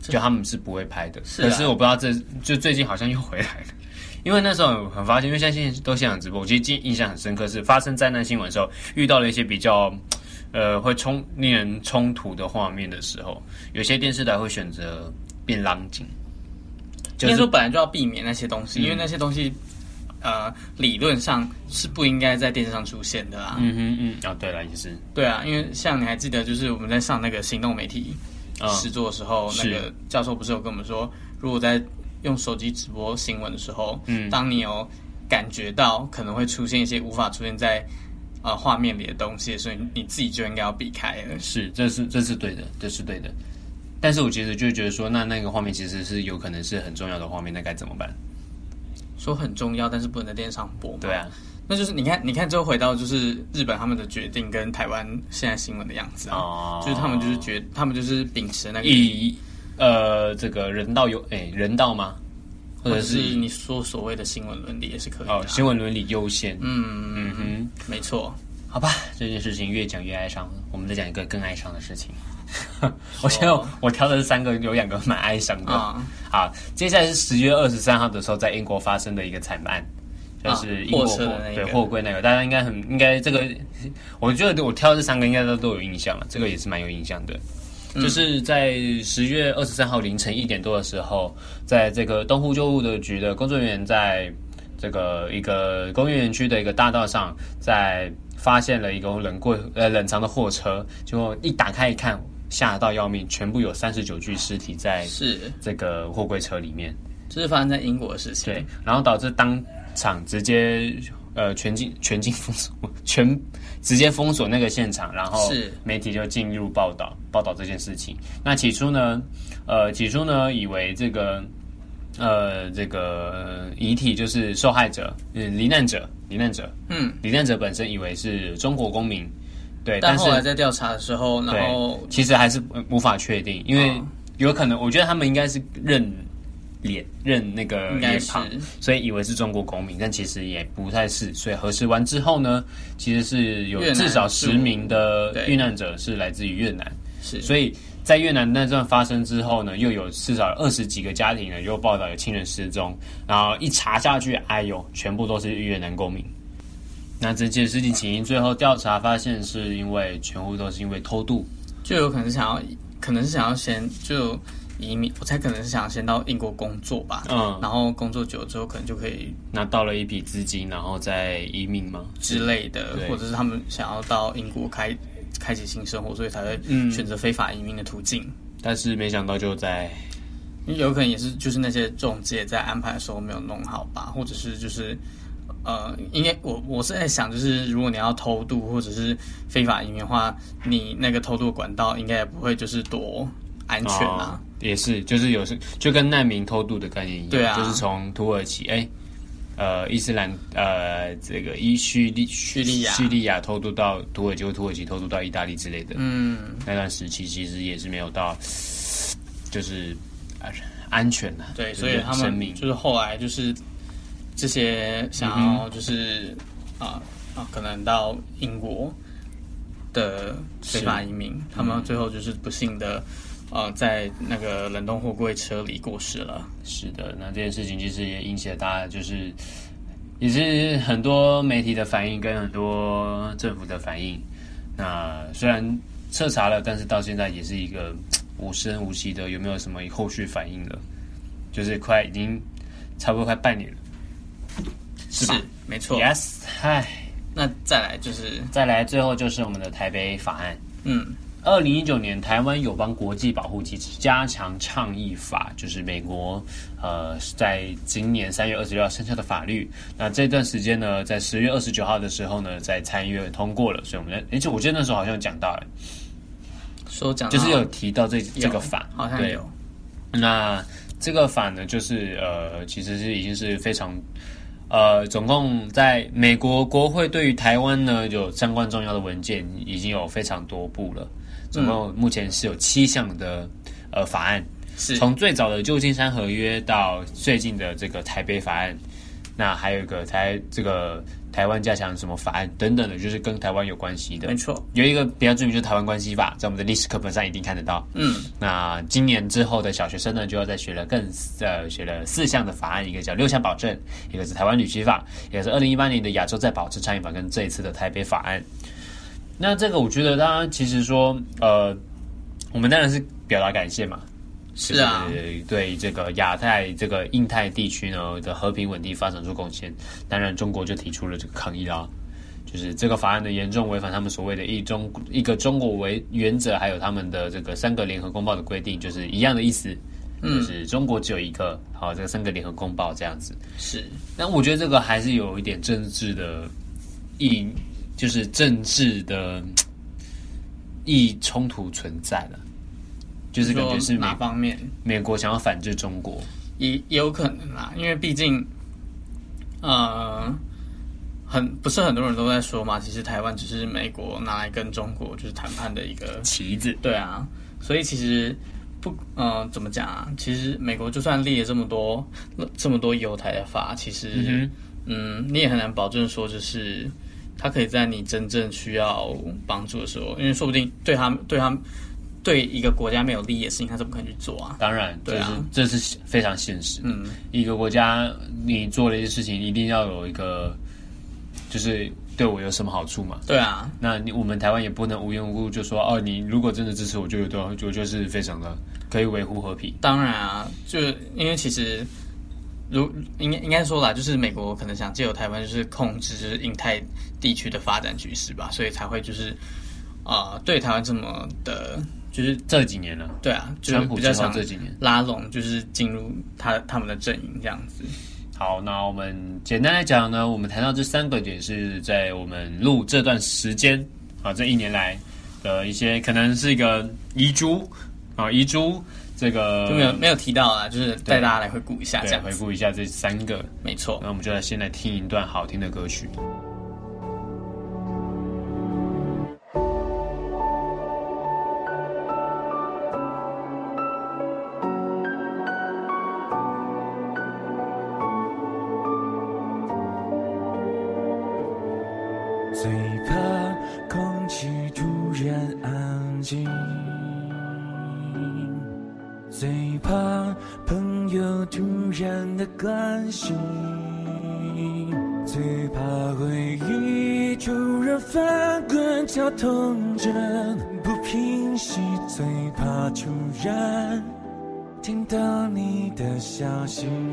就他们是不会拍的。是，可是我不知道这就最近好像又回来了，因为那时候很发现，因为现在都现场直播，我其实印象很深刻，是发生灾难新闻的时候，遇到了一些比较呃会冲令人冲突的画面的时候，有些电视台会选择变浪景。就是说本来就要避免那些东西，嗯、因为那些东西呃理论上是不应该在电视上出现的啦。嗯哼嗯，哦对了也是。对啊，因为像你还记得，就是我们在上那个行动媒体。实作的时候，那个教授不是有跟我们说，如果在用手机直播新闻的时候，嗯，当你有感觉到可能会出现一些无法出现在呃画面里的东西，所以你自己就应该要避开了。是，这是这是对的，这是对的。但是我其实就觉得说，那那个画面其实是有可能是很重要的画面，那该怎么办？说很重要，但是不能在电视上播。对啊。那就是你看，你看，就回到就是日本他们的决定跟台湾现在新闻的样子啊，哦、就是他们就是觉，他们就是秉持那个以呃这个人道有哎人道吗？或者是你说所谓的新闻伦理也是可以的、啊、哦，新闻伦理优先，嗯嗯哼，没错，好吧，这件事情越讲越哀伤了，我们再讲一个更哀伤的事情。我觉得我挑的是三个，有两个蛮哀伤的。啊、好，接下来是十月二十三号的时候，在英国发生的一个惨案。就是货车的那个，对货柜那个，大家应该很应该这个，我觉得我挑这三个应该都都有印象了，这个也是蛮有印象的。嗯、就是在十月二十三号凌晨一点多的时候，在这个东湖救护的局的工作人员在这个一个工业园区的一个大道上，在发现了一个冷柜呃冷藏的货车，结果一打开一看，吓到要命，全部有三十九具尸体在是这个货柜车里面。这是发生在英国的事情，对，然后导致当。场直接呃全境全境封锁，全直接封锁那个现场，然后媒体就进入报道报道这件事情。那起初呢，呃起初呢以为这个呃这个遗体就是受害者，嗯罹难者罹难者，嗯罹难者本身以为是中国公民，对，但后来在调查的时候，然后其实还是无法确定，因为有可能我觉得他们应该是认。脸认那个脸庞，所以以为是中国公民，但其实也不太是。所以核实完之后呢，其实是有至少十名的遇难者是来自于越南。是，所以在越南那段发生之后呢，又有至少二十几个家庭呢，又报道有亲人失踪。然后一查下去，哎呦，全部都是越南公民。那这件事情起因，最后调查发现是因为全部都是因为偷渡，就有可能是想要，可能是想要先就。移民，我猜可能是想先到英国工作吧，嗯，然后工作久了之后，可能就可以拿到了一笔资金，然后再移民吗之类的，或者是他们想要到英国开开启新生活，所以才会选择非法移民的途径。但是没想到就在，有可能也是就是那些中介在安排的时候没有弄好吧，或者是就是呃，应该我我是在想，就是如果你要偷渡或者是非法移民的话，你那个偷渡管道应该也不会就是多安全啊。哦也是，就是有时就跟难民偷渡的概念一样，对啊，就是从土耳其，哎，呃，伊斯兰，呃，这个伊叙利叙利亚叙利亚偷渡到土耳其，或土耳其偷渡到意大利之类的，嗯，那段时期其实也是没有到，就是安全的，对，所以他们就是后来就是这些想要就是啊啊，可能到英国的非法移民，他们最后就是不幸的。呃，在那个冷冻货柜车里过世了。是的，那这件事情其实也引起了大家，就是也是很多媒体的反应跟很多政府的反应。那虽然彻查了，但是到现在也是一个无声无息的，有没有什么后续反应了？就是快已经差不多快半年了，是吧？是没错。Yes，嗨，那再来就是再来，最后就是我们的台北法案。嗯。二零一九年，台湾友邦国际保护机制加强倡议法，就是美国呃，在今年三月二十六号生效的法律。那这段时间呢，在十月二十九号的时候呢，在参议院通过了。所以我们，而且我记得那时候好像讲到了，说讲就是有提到这这个法，好像有。那这个法呢，就是呃，其实是已经是非常。呃，总共在美国国会对于台湾呢，有相关重要的文件已经有非常多部了。总共目前是有七项的呃法案，是从最早的旧金山合约到最近的这个台北法案，那还有一个台这个。台湾加强什么法案等等的，就是跟台湾有关系的。没错，有一个比较著名，就是台湾关系法，在我们的历史课本上一定看得到。嗯，那今年之后的小学生呢，就要再学了更呃学了四项的法案，一个叫六项保证，一个是台湾旅居法，一个是二零一八年的亚洲再保持倡议法，跟这一次的台北法案。那这个我觉得，大家其实说，呃，我们当然是表达感谢嘛。是啊，对这个亚太、这个印太地区呢的和平稳定发展做贡献。当然，中国就提出了这个抗议啦，就是这个法案的严重违反他们所谓的一中一个中国为原则，还有他们的这个三个联合公报的规定，就是一样的意思。嗯，就是中国只有一个，好，这个三个联合公报这样子。是，那我觉得这个还是有一点政治的意，就是政治的意冲突存在的。就是感觉是哪方面？美国想要反制中国，也也有可能啦，因为毕竟，呃，很不是很多人都在说嘛，其实台湾只是美国拿来跟中国就是谈判的一个棋子。对啊，所以其实不，呃，怎么讲啊？其实美国就算立了这么多这么多犹太的法，其实，嗯，嗯，你也很难保证说，就是他可以在你真正需要帮助的时候，因为说不定对他对他。对一个国家没有利益的事情，他怎么可能去做啊？当然，对啊，这是非常现实。嗯，一个国家你做了一些事情，一定要有一个，就是对我有什么好处嘛？对啊，那你我们台湾也不能无缘无故就说哦，你如果真的支持我，就有多，我就是非常的可以维护和平。当然啊，就因为其实如应该应该说啦，就是美国可能想借由台湾就是控制就是印太地区的发展局势吧，所以才会就是啊、呃，对台湾这么的。就是这几年了，对啊，就是比较长这几年拉拢，就是进入他他们的阵营这样子。好，那我们简单来讲呢，我们谈到这三个点是在我们录这段时间啊，这一年来的一些可能是一个遗珠啊，遗珠这个就没有没有提到啊，就是带大家来回顾一下，这样回顾一下这三个，没错。那我们就来先来听一段好听的歌曲。为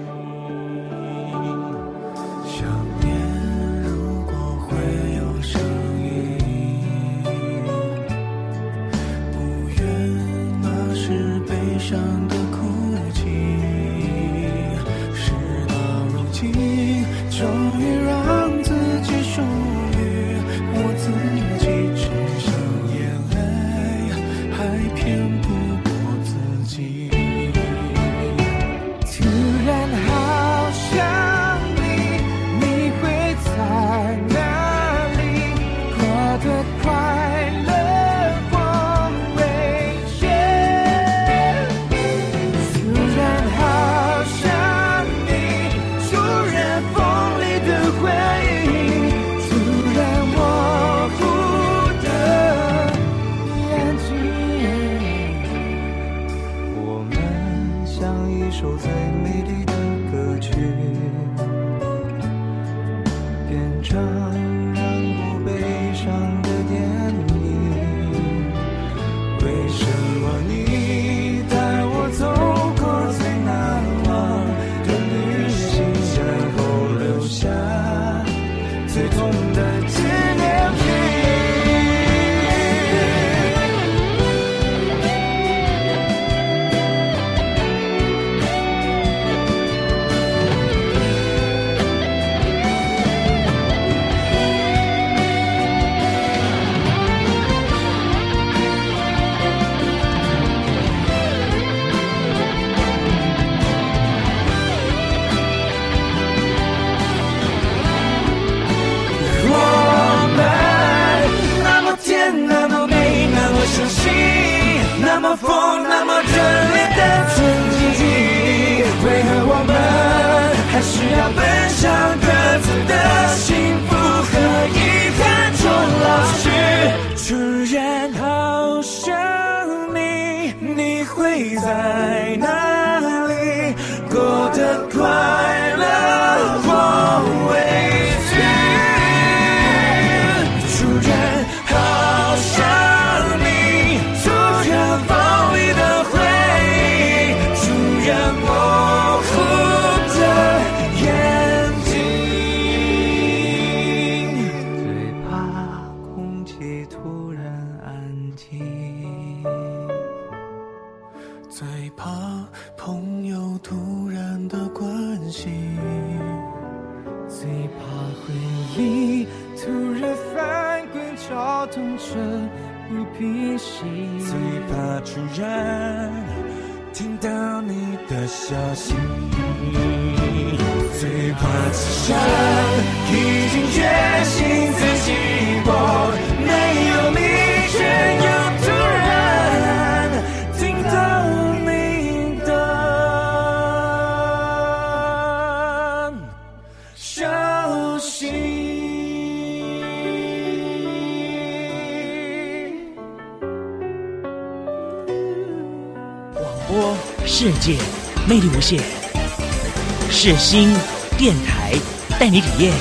耶。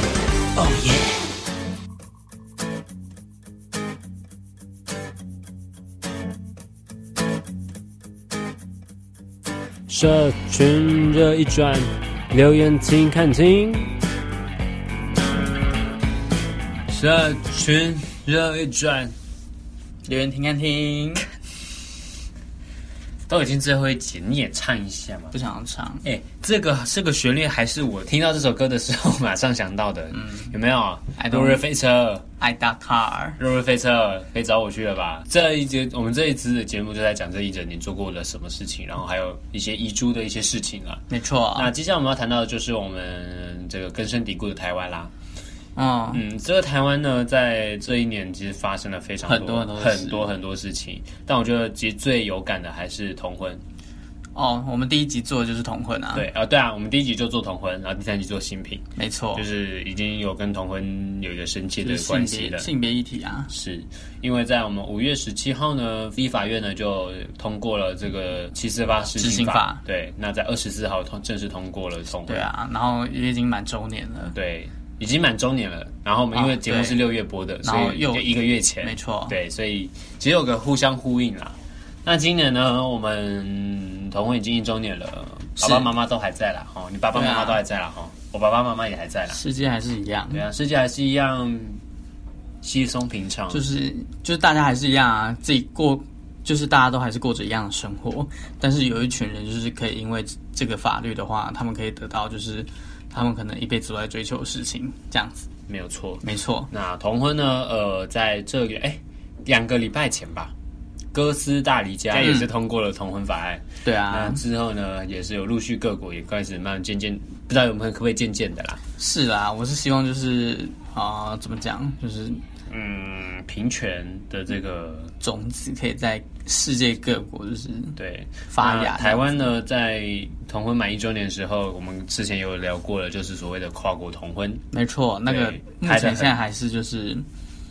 哦耶！社群热一转，留言听看听。社群热一转，留言听看听。都已经最后一集，你也唱一下嘛？不想要唱。哎、欸，这个这个旋律还是我听到这首歌的时候马上想到的。嗯，有没有？落日飞车，I d o t car。落日飞车可以找我去了吧？这一节我们这一次的节目就在讲这一整年做过的什么事情，然后还有一些遗珠的一些事情了。没错。那接下来我们要谈到的就是我们这个根深蒂固的台湾啦。哦、嗯，这个台湾呢，在这一年其实发生了非常多很多很多很多事情，但我觉得其实最有感的还是同婚。哦，我们第一集做的就是同婚啊。对啊、哦，对啊，我们第一集就做同婚，然后第三集做新品，没错，就是已经有跟同婚有一个深切的关系了。性别议题啊，是因为在我们五月十七号呢，立法院呢就通过了这个七四八施行法，对，那在二十四号通正式通过了同婚。对啊，然后也已经满周年了。对。已经满周年了，然后我们因为节目是六月播的，所以又一个月前，没错，对，所以只有个互相呼应啦。那今年呢，我们同婚已经一周年了，爸爸妈妈都还在啦，哈，你爸爸妈妈都还在啦，哈，我爸爸妈妈也还在啦，世界还是一样，对啊，世界还是一样稀松平常，就是就是大家还是一样啊，自己过，就是大家都还是过着一样的生活，但是有一群人就是可以因为这个法律的话，他们可以得到就是。他们可能一辈子都在追求的事情，这样子没有错，没错。那同婚呢？呃，在这个哎两个礼拜前吧，哥斯大黎加也是通过了同婚法案。嗯、对啊，那之后呢，也是有陆续各国也开始慢慢渐渐，不知道有没有可不可以渐渐的啦。是啦，我是希望就是啊、呃，怎么讲，就是。嗯，平权的这个种子可以在世界各国就是对发芽。台湾呢，在同婚满一周年的时候，我们之前有聊过了，就是所谓的跨国同婚。没错，那个目前现在还是就是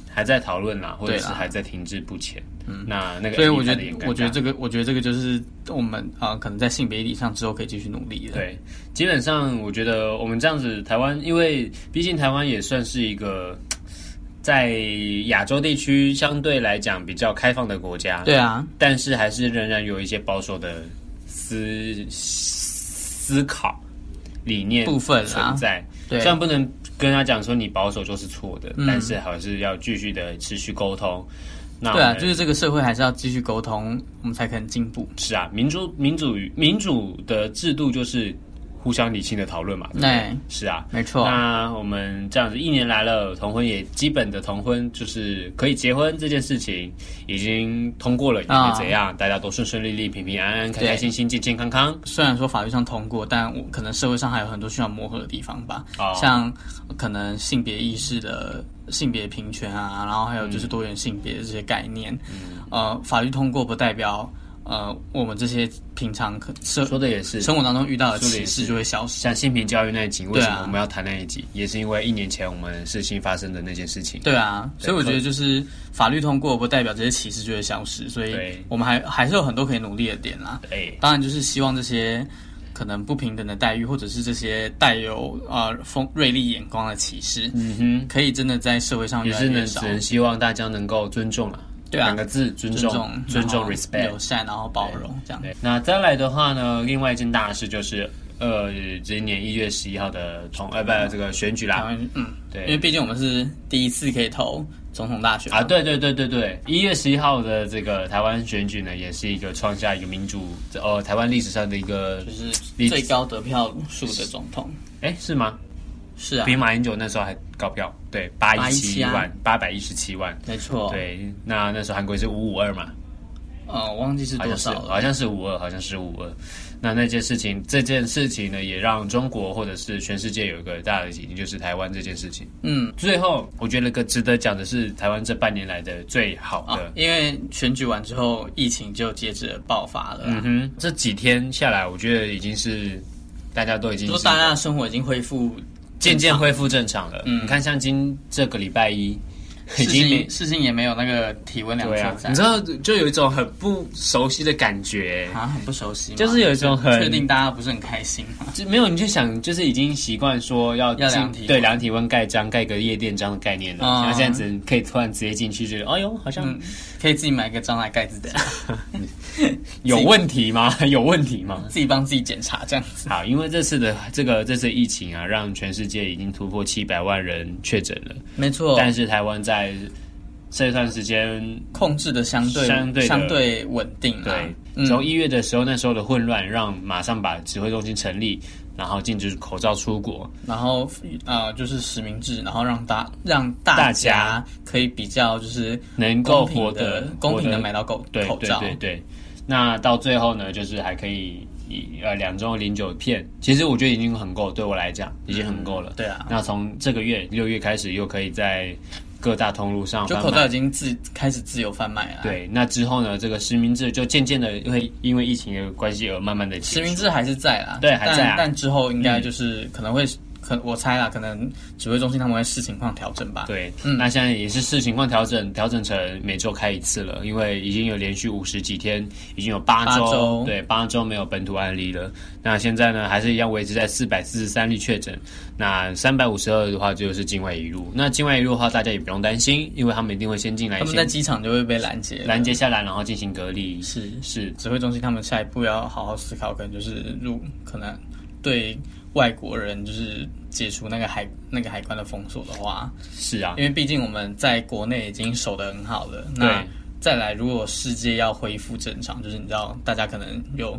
还在讨论啦，或者是还在停滞不前。嗯，那那个，所以我觉得，我觉得这个，我觉得这个就是我们啊、呃，可能在性别议题上之后可以继续努力的。对，基本上我觉得我们这样子，台湾，因为毕竟台湾也算是一个。在亚洲地区相对来讲比较开放的国家，对啊，但是还是仍然有一些保守的思思考理念部分存在。对，虽然不能跟他讲说你保守就是错的，嗯，但是还是要继续的持续沟通。那对啊，就是这个社会还是要继续沟通，我们才可能进步。是啊，民主民主民主的制度就是。互相理性的讨论嘛，对，对，是啊，没错。那我们这样子一年来了，同婚也基本的同婚就是可以结婚这件事情已经通过了，也会怎样，哦，大家都顺顺利利、平平安安、开开心心、健健康康。虽然说法律上通过，但我可能社会上还有很多需要磨合的地方吧，哦，像可能性别意识的性别平权啊，然后还有就是多元性别的这些概念，嗯，呃，法律通过不代表。呃，我们这些平常可生说的也是生活当中遇到的歧视就会消失。像性平教育那一集，为什么我们要谈那一集？啊、也是因为一年前我们事情发生的那件事情。对啊，对，所以我觉得就是法律通过不代表这些歧视就会消失，所以我们还还是有很多可以努力的点啦。对，当然就是希望这些可能不平等的待遇，或者是这些带有呃锋锐利眼光的歧视，嗯哼，可以真的在社会上越来越少。只能希望大家能够尊重啊。对啊，两个字，尊重，尊重，respect，友善，然后包容，这样。对，那再来的话呢，另外一件大事就是，呃，今年一月十一号的从呃不这个选举啦，嗯，对，因为毕竟我们是第一次可以投总统大选啊，对对对对对，一月十一号的这个台湾选举呢，也是一个创下一个民主呃台湾历史上的一个就是最高得票数的总统，哎，是吗？是啊，比马英九那时候还高票，对，八一七万，八百一十七万，没错。对，那那时候韩国是五五二嘛，哦，我忘记是多少了，好像是五二，好像是五二。那那件事情，这件事情呢，也让中国或者是全世界有一个大的警惕，就是台湾这件事情。嗯，最后我觉得个值得讲的是，台湾这半年来的最好的，啊，因为选举完之后，疫情就接着爆发了。嗯哼，这几天下来，我觉得已经是大家都已经说大家的生活已经恢复。渐渐恢复正常了。嗯，你看，像今这个礼拜一，已经事情也没有那个体温量。你知道，就有一种很不熟悉的感觉啊，很不熟悉，就是有一种很确定大家不是很开心吗？就没有，你就想，就是已经习惯说要要量体对量体温盖章，盖个夜店章的概念了。然后现在只能可以突然直接进去，觉得哎呦，好像可以自己买个章来盖自己。有问题吗？有问题吗？自己帮自己检查这样子。好，因为这次的这个这次疫情啊，让全世界已经突破七百万人确诊了。没错，但是台湾在这段时间控制的相对相对相对稳定。对，从一月的时候，那时候的混乱，让马上把指挥中心成立，然后禁止口罩出国，然后呃就是实名制，然后让大让大家可以比较就是能够活得公平的买到口口罩。对对对。那到最后呢，就是还可以以呃两周零九片，其实我觉得已经很够，对我来讲已经很够了。嗯、对啊，那从这个月六月开始，又可以在各大通路上，就口罩已经自开始自由贩卖了。对，那之后呢，这个实名制就渐渐的会因为疫情的关系而慢慢的实名制还是在啦，对，还在、啊，但之后应该就是可能会。可我猜啦，可能指挥中心他们会视情况调整吧。对，嗯，那现在也是视情况调整，调整成每周开一次了，因为已经有连续五十几天，已经有八周，对，八周没有本土案例了。那现在呢，还是一样维持在四百四十三例确诊。那三百五十二的话就是境外移入。那境外移入的话，大家也不用担心，因为他们一定会先进来，他们在机场就会被拦截，拦截下来，然后进行隔离。是是，指挥中心他们下一步要好好思考，可能就是入，可能对。外国人就是解除那个海那个海关的封锁的话，是啊，因为毕竟我们在国内已经守得很好了。那再来，如果世界要恢复正常，就是你知道，大家可能有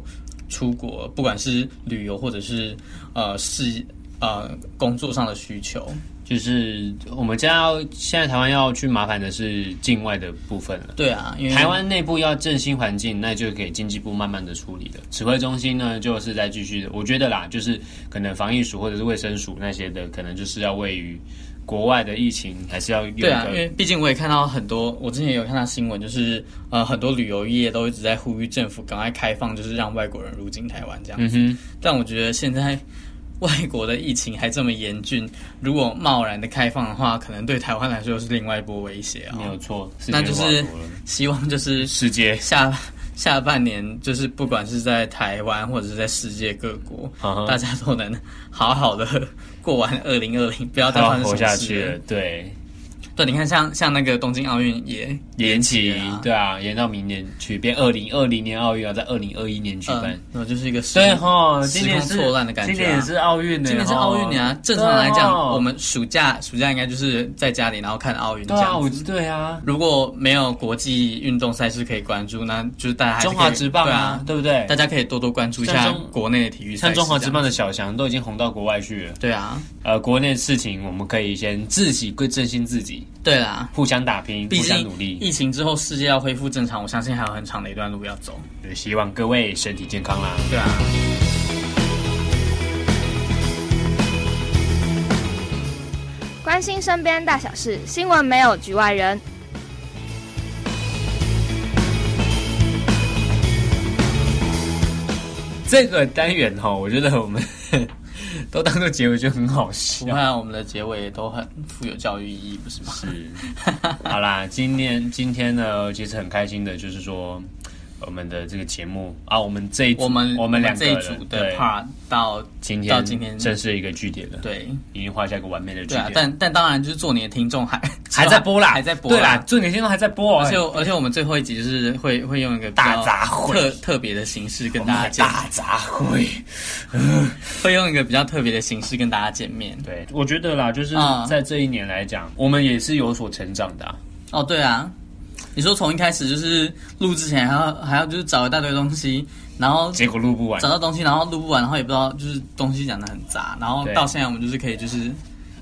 出国，不管是旅游或者是呃是呃工作上的需求。就是我们家要现在台湾要去麻烦的是境外的部分了。对啊，因为台湾内部要振兴环境，那就给经济部慢慢的处理了。指挥中心呢，就是在继续的。我觉得啦，就是可能防疫署或者是卫生署那些的，可能就是要位于国外的疫情，还是要有对啊。因为毕竟我也看到很多，我之前也有看到新闻，就是呃很多旅游业都一直在呼吁政府赶快开放，就是让外国人入境台湾这样子。嗯哼。但我觉得现在。外国的疫情还这么严峻，如果贸然的开放的话，可能对台湾来说是另外一波威胁啊。没有错，那就是希望就是世界下下半年，就是不管是在台湾或者是在世界各国，大家都能好好的过完二零二零，不要再活下去了。对。对，你看像，像像那个东京奥运也延期，对啊，延到明年去，变二零二零年奥运啊，在二零二一年举办，那、嗯、就是一个对哈，时空错乱的感觉、啊。今年也是奥运，今年是奥运年啊。正常来讲，我们暑假暑假应该就是在家里，然后看奥运。对啊，我对啊。如果没有国际运动赛事可以关注，那就是大家还是中华职棒啊，对不对？大家可以多多关注一下国内的体育赛事。像中华职棒的小翔都已经红到国外去了。对啊，呃，国内的事情我们可以先自己归振兴自己。对啦，互相打拼，互相努力。疫情之后，世界要恢复正常，我相信还有很长的一段路要走。也希望各位身体健康啦。对啊。关心身边大小事，新闻没有局外人。这个单元哈，我觉得我们 都当做结尾就很好笑。我看我们的结尾都很富有教育意义，不是吗？是。好啦，今天今天呢，其实很开心的，就是说。我们的这个节目啊，我们这一组我们我们两个这一组的 part 到今天到今天正是一个句点了，对，已经画下一个完美的句点。对啊，但但当然就是做你的听众还 还在播啦，还在播对啦，做你的听众还在播，而且而且我们最后一集就是会会用一个大杂烩。特特别的形式跟大家见大杂烩，会用一个比较特别的形式跟大家见面。对，我觉得啦，就是在这一年来讲，我们也是有所成长的。哦，对啊。你说从一开始就是录之前还要还要就是找一大堆东西，然后结果录不完，找到东西然后录不完，然后也不知道就是东西讲的很杂，然后到现在我们就是可以就是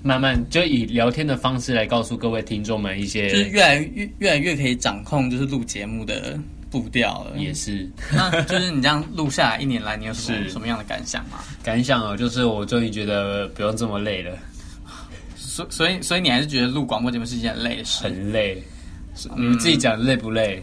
慢慢就以聊天的方式来告诉各位听众们一些，就是越来越越来越可以掌控就是录节目的步调了。也是，那就是你这样录下来一年来，你有什么什么样的感想吗？感想哦，就是我终于觉得不用这么累了。所所以所以你还是觉得录广播节目是一件很累的事？很累。你们自己讲累不累？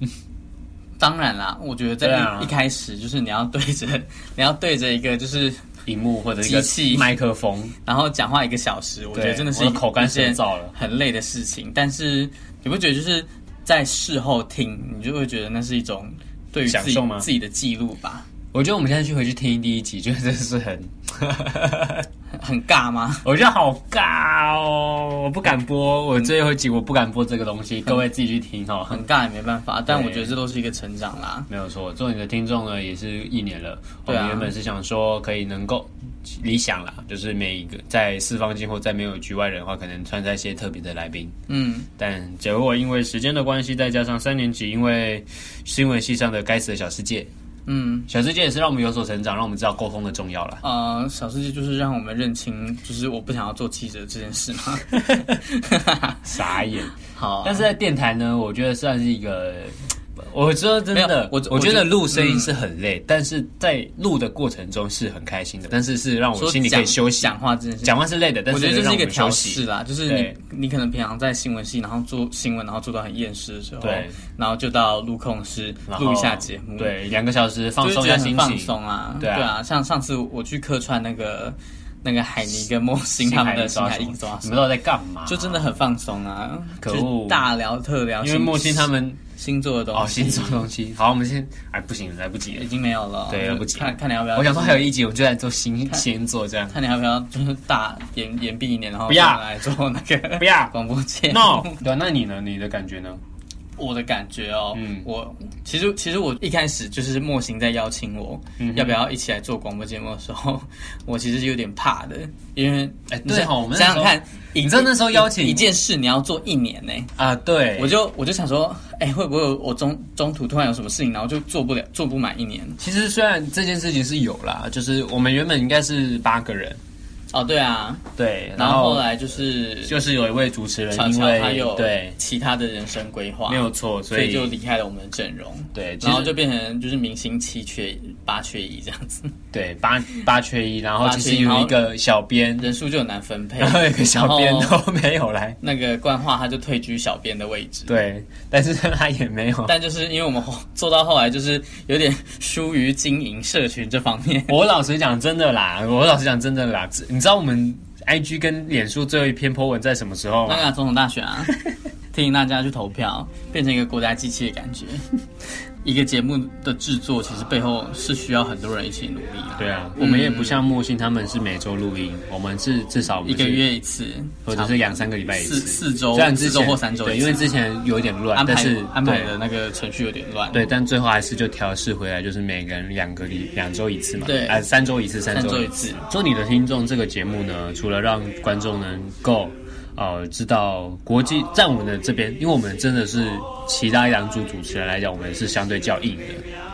嗯，当然啦，我觉得在一开始就是你要对着 你要对着一个就是荧幕或者机器麦克风，然后讲话一个小时，我觉得真的是口干舌燥了，很累的事情。但是你不觉得就是在事后听，你就会觉得那是一种对于自己自己的记录吧？我觉得我们现在去回去听第一集，觉得真的是很。很尬吗？我觉得好尬哦，我不敢播。我最后一集我不敢播这个东西，各位自己去听哈。很尬也没办法，但我觉得这都是一个成长啦。没有错，做你的听众呢也是一年了。我们原本是想说可以能够理想啦，就是每一个在四方镜或再没有局外人的话，可能穿插一些特别的来宾。嗯，但结果因为时间的关系，再加上三年级因为新闻系上的该死的小世界。嗯，小世界也是让我们有所成长，让我们知道沟通的重要了。呃，小世界就是让我们认清，就是我不想要做记者这件事嘛。傻眼。好、啊，但是在电台呢，我觉得算是一个。我说真的，我我觉得录声音是很累，但是在录的过程中是很开心的。但是是让我心里可以休息。讲话真的是，讲话是累的，但是我觉得这是一个调试啦。就是你你可能平常在新闻系，然后做新闻，然后做到很厌世的时候，对，然后就到录控室录一下节目，对，两个小时放松一下心情，放松啊，对啊。像上次我去客串那个那个海尼跟莫欣他们的新海印刷，你们都在干嘛？就真的很放松啊，可恶，大聊特聊，因为莫欣他们。星座的东西哦，星座的东西。好，我们先，哎，不行，来不及了，已经没有了。对，来不及。看看你要不要？我想说还有一集，我就来做星星座这样。看你要不要，就是大延延毕一年，然后不要来做那个不要广播节。No，对，那你呢？你的感觉呢？我的感觉哦，嗯，我其实其实我一开始就是莫行在邀请我，嗯，要不要一起来做广播节目的时候，我其实是有点怕的，因为哎，对哈，我们想想看，你知道那时候邀请一件事，你要做一年呢？啊，对，我就我就想说，哎，会不会我中中途突然有什么事情，然后就做不了，做不满一年？其实虽然这件事情是有啦，就是我们原本应该是八个人。哦，对啊，对，然后后来就是就是有一位主持人，因为他有对其他的人生规划，没有错，所以就离开了我们的阵容。对，然后就变成就是明星七缺八缺一这样子。对，八八缺一，然后其实有一个小编，人数就很难分配，然后一个小编都没有来。那个冠化他就退居小编的位置。对，但是 他也没有。但就是因为我们做到后来，就是有点疏于经营社群这方面。我老实讲，真的啦，我老实讲，真的啦。你知道我们 I G 跟脸书最后一篇 po 文在什么时候吗？那个总统大选啊，提醒大家去投票，变成一个国家机器的感觉。一个节目的制作，其实背后是需要很多人一起努力的。对啊，我们也不像莫信他们是每周录音，我们是至少一个月一次，或者是两三个礼拜一次，四周，虽然四周或三周。对，因为之前有一点乱，但是安排的那个程序有点乱。对，但最后还是就调试回来，就是每个人两个礼两周一次嘛。对，啊，三周一次，三周一次。做你的听众这个节目呢，除了让观众能够。呃，知道国际在我们的这边，因为我们真的是其他两组主持人来讲，我们是相对较硬的。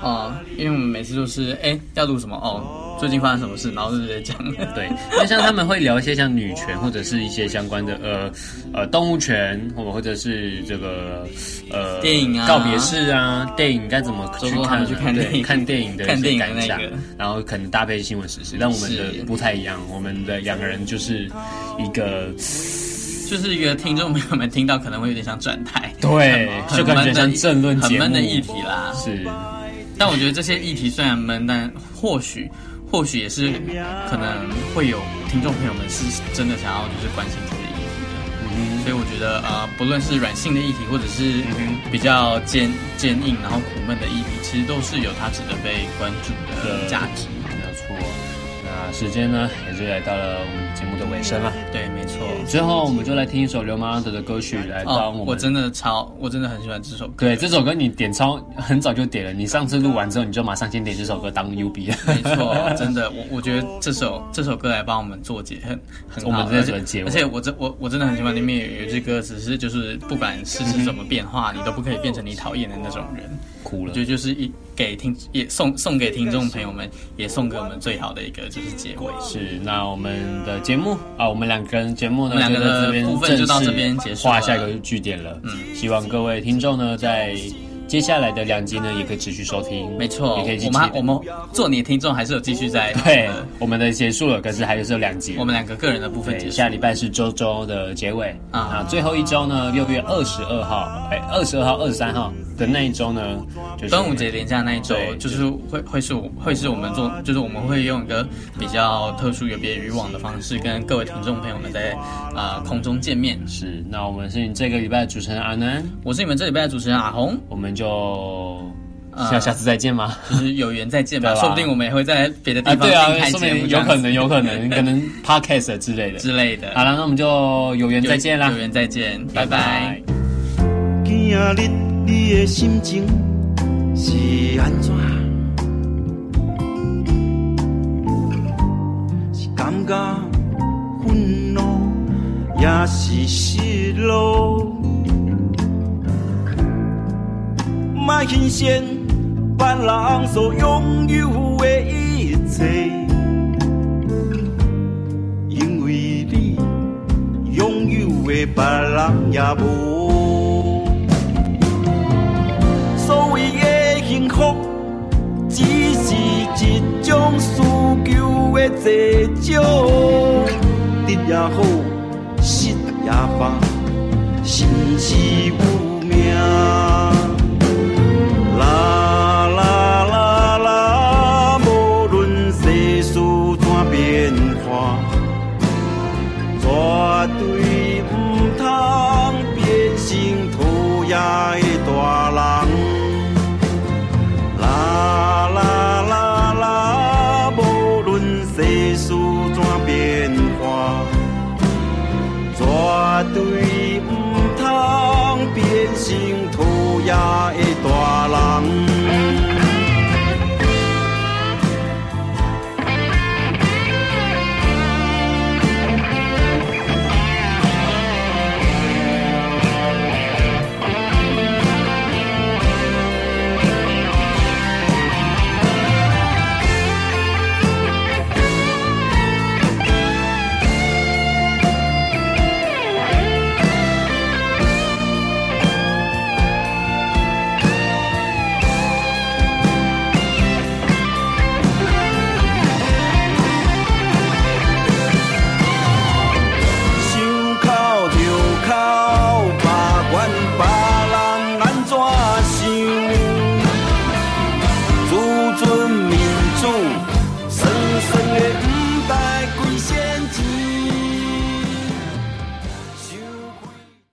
哦、呃，因为我们每次都是哎要录什么？哦，最近发生什么事，然后就直接讲。对，那像他们会聊一些像女权或者是一些相关的呃呃动物权，或或者是这个呃电影啊。告别式啊，电影该怎么去看去看电影？看电影的一些感想，那个、然后可能搭配新闻时事，但我们的不太一样，我们的两个人就是一个。就是一个听众朋友们听到可能会有点像转台，对，就感觉像政论节目，很闷的议题啦。是，但我觉得这些议题虽然闷，但或许或许也是可能会有听众朋友们是真的想要就是关心这些议题的。嗯，所以我觉得呃，不论是软性的议题，或者是比较坚坚硬然后苦闷的议题，其实都是有它值得被关注的价值。时间呢，也就来到了我们节目的尾声了。对，没错。最后，我们就来听一首流氓的歌曲来帮我们。我真的超，我真的很喜欢这首歌。对，这首歌你点超很早就点了。你上次录完之后，你就马上先点这首歌当 UB。没错，真的，我我觉得这首这首歌来帮我们做结很很好。我们这首结尾。而且我真我我真的很喜欢里面有一句歌词是，就是不管世事怎么变化，你都不可以变成你讨厌的那种人。哭了。我觉得就是一给听也送送给听众朋友们，也送给我们最好的一个就是结尾。是，那我们的节目啊，我们两个人节目呢，两个的部分就到这边结束，画下一个句点了。嗯，希望各位听众呢，在接下来的两集呢，也可以持续收听。没错，也可以继续。我们我们做你的听众还是有继续在。对，我们的结束了，可是还是有两集。我们两个个人的部分结束。下礼拜是周周的结尾啊，最后一周呢，六月二十二号，哎，二十二号、二十三号。的那一周呢，就是、端午节连假那一周，就是会会是会是我们做，就是我们会用一个比较特殊、有别于往的方式，跟各位听众朋友们在啊、呃、空中见面。是，那我们是你这个礼拜的主持人阿南，我是你们这礼拜的主持人阿红，我们就下、呃、下次再见吗？就是有缘再见吧，吧说不定我们也会在别的地方开节目、啊、说不定有可能，有可能，可能 podcast 之类的之类的。好了，那我们就有缘再见啦，有缘再见，拜拜。你的心情是安怎？是感觉愤怒，也是失落？莫轻视别人所拥有的一切，因为你拥有的别人也无。幸福只是一种需求的济少，得也好，失也罢，生死有命。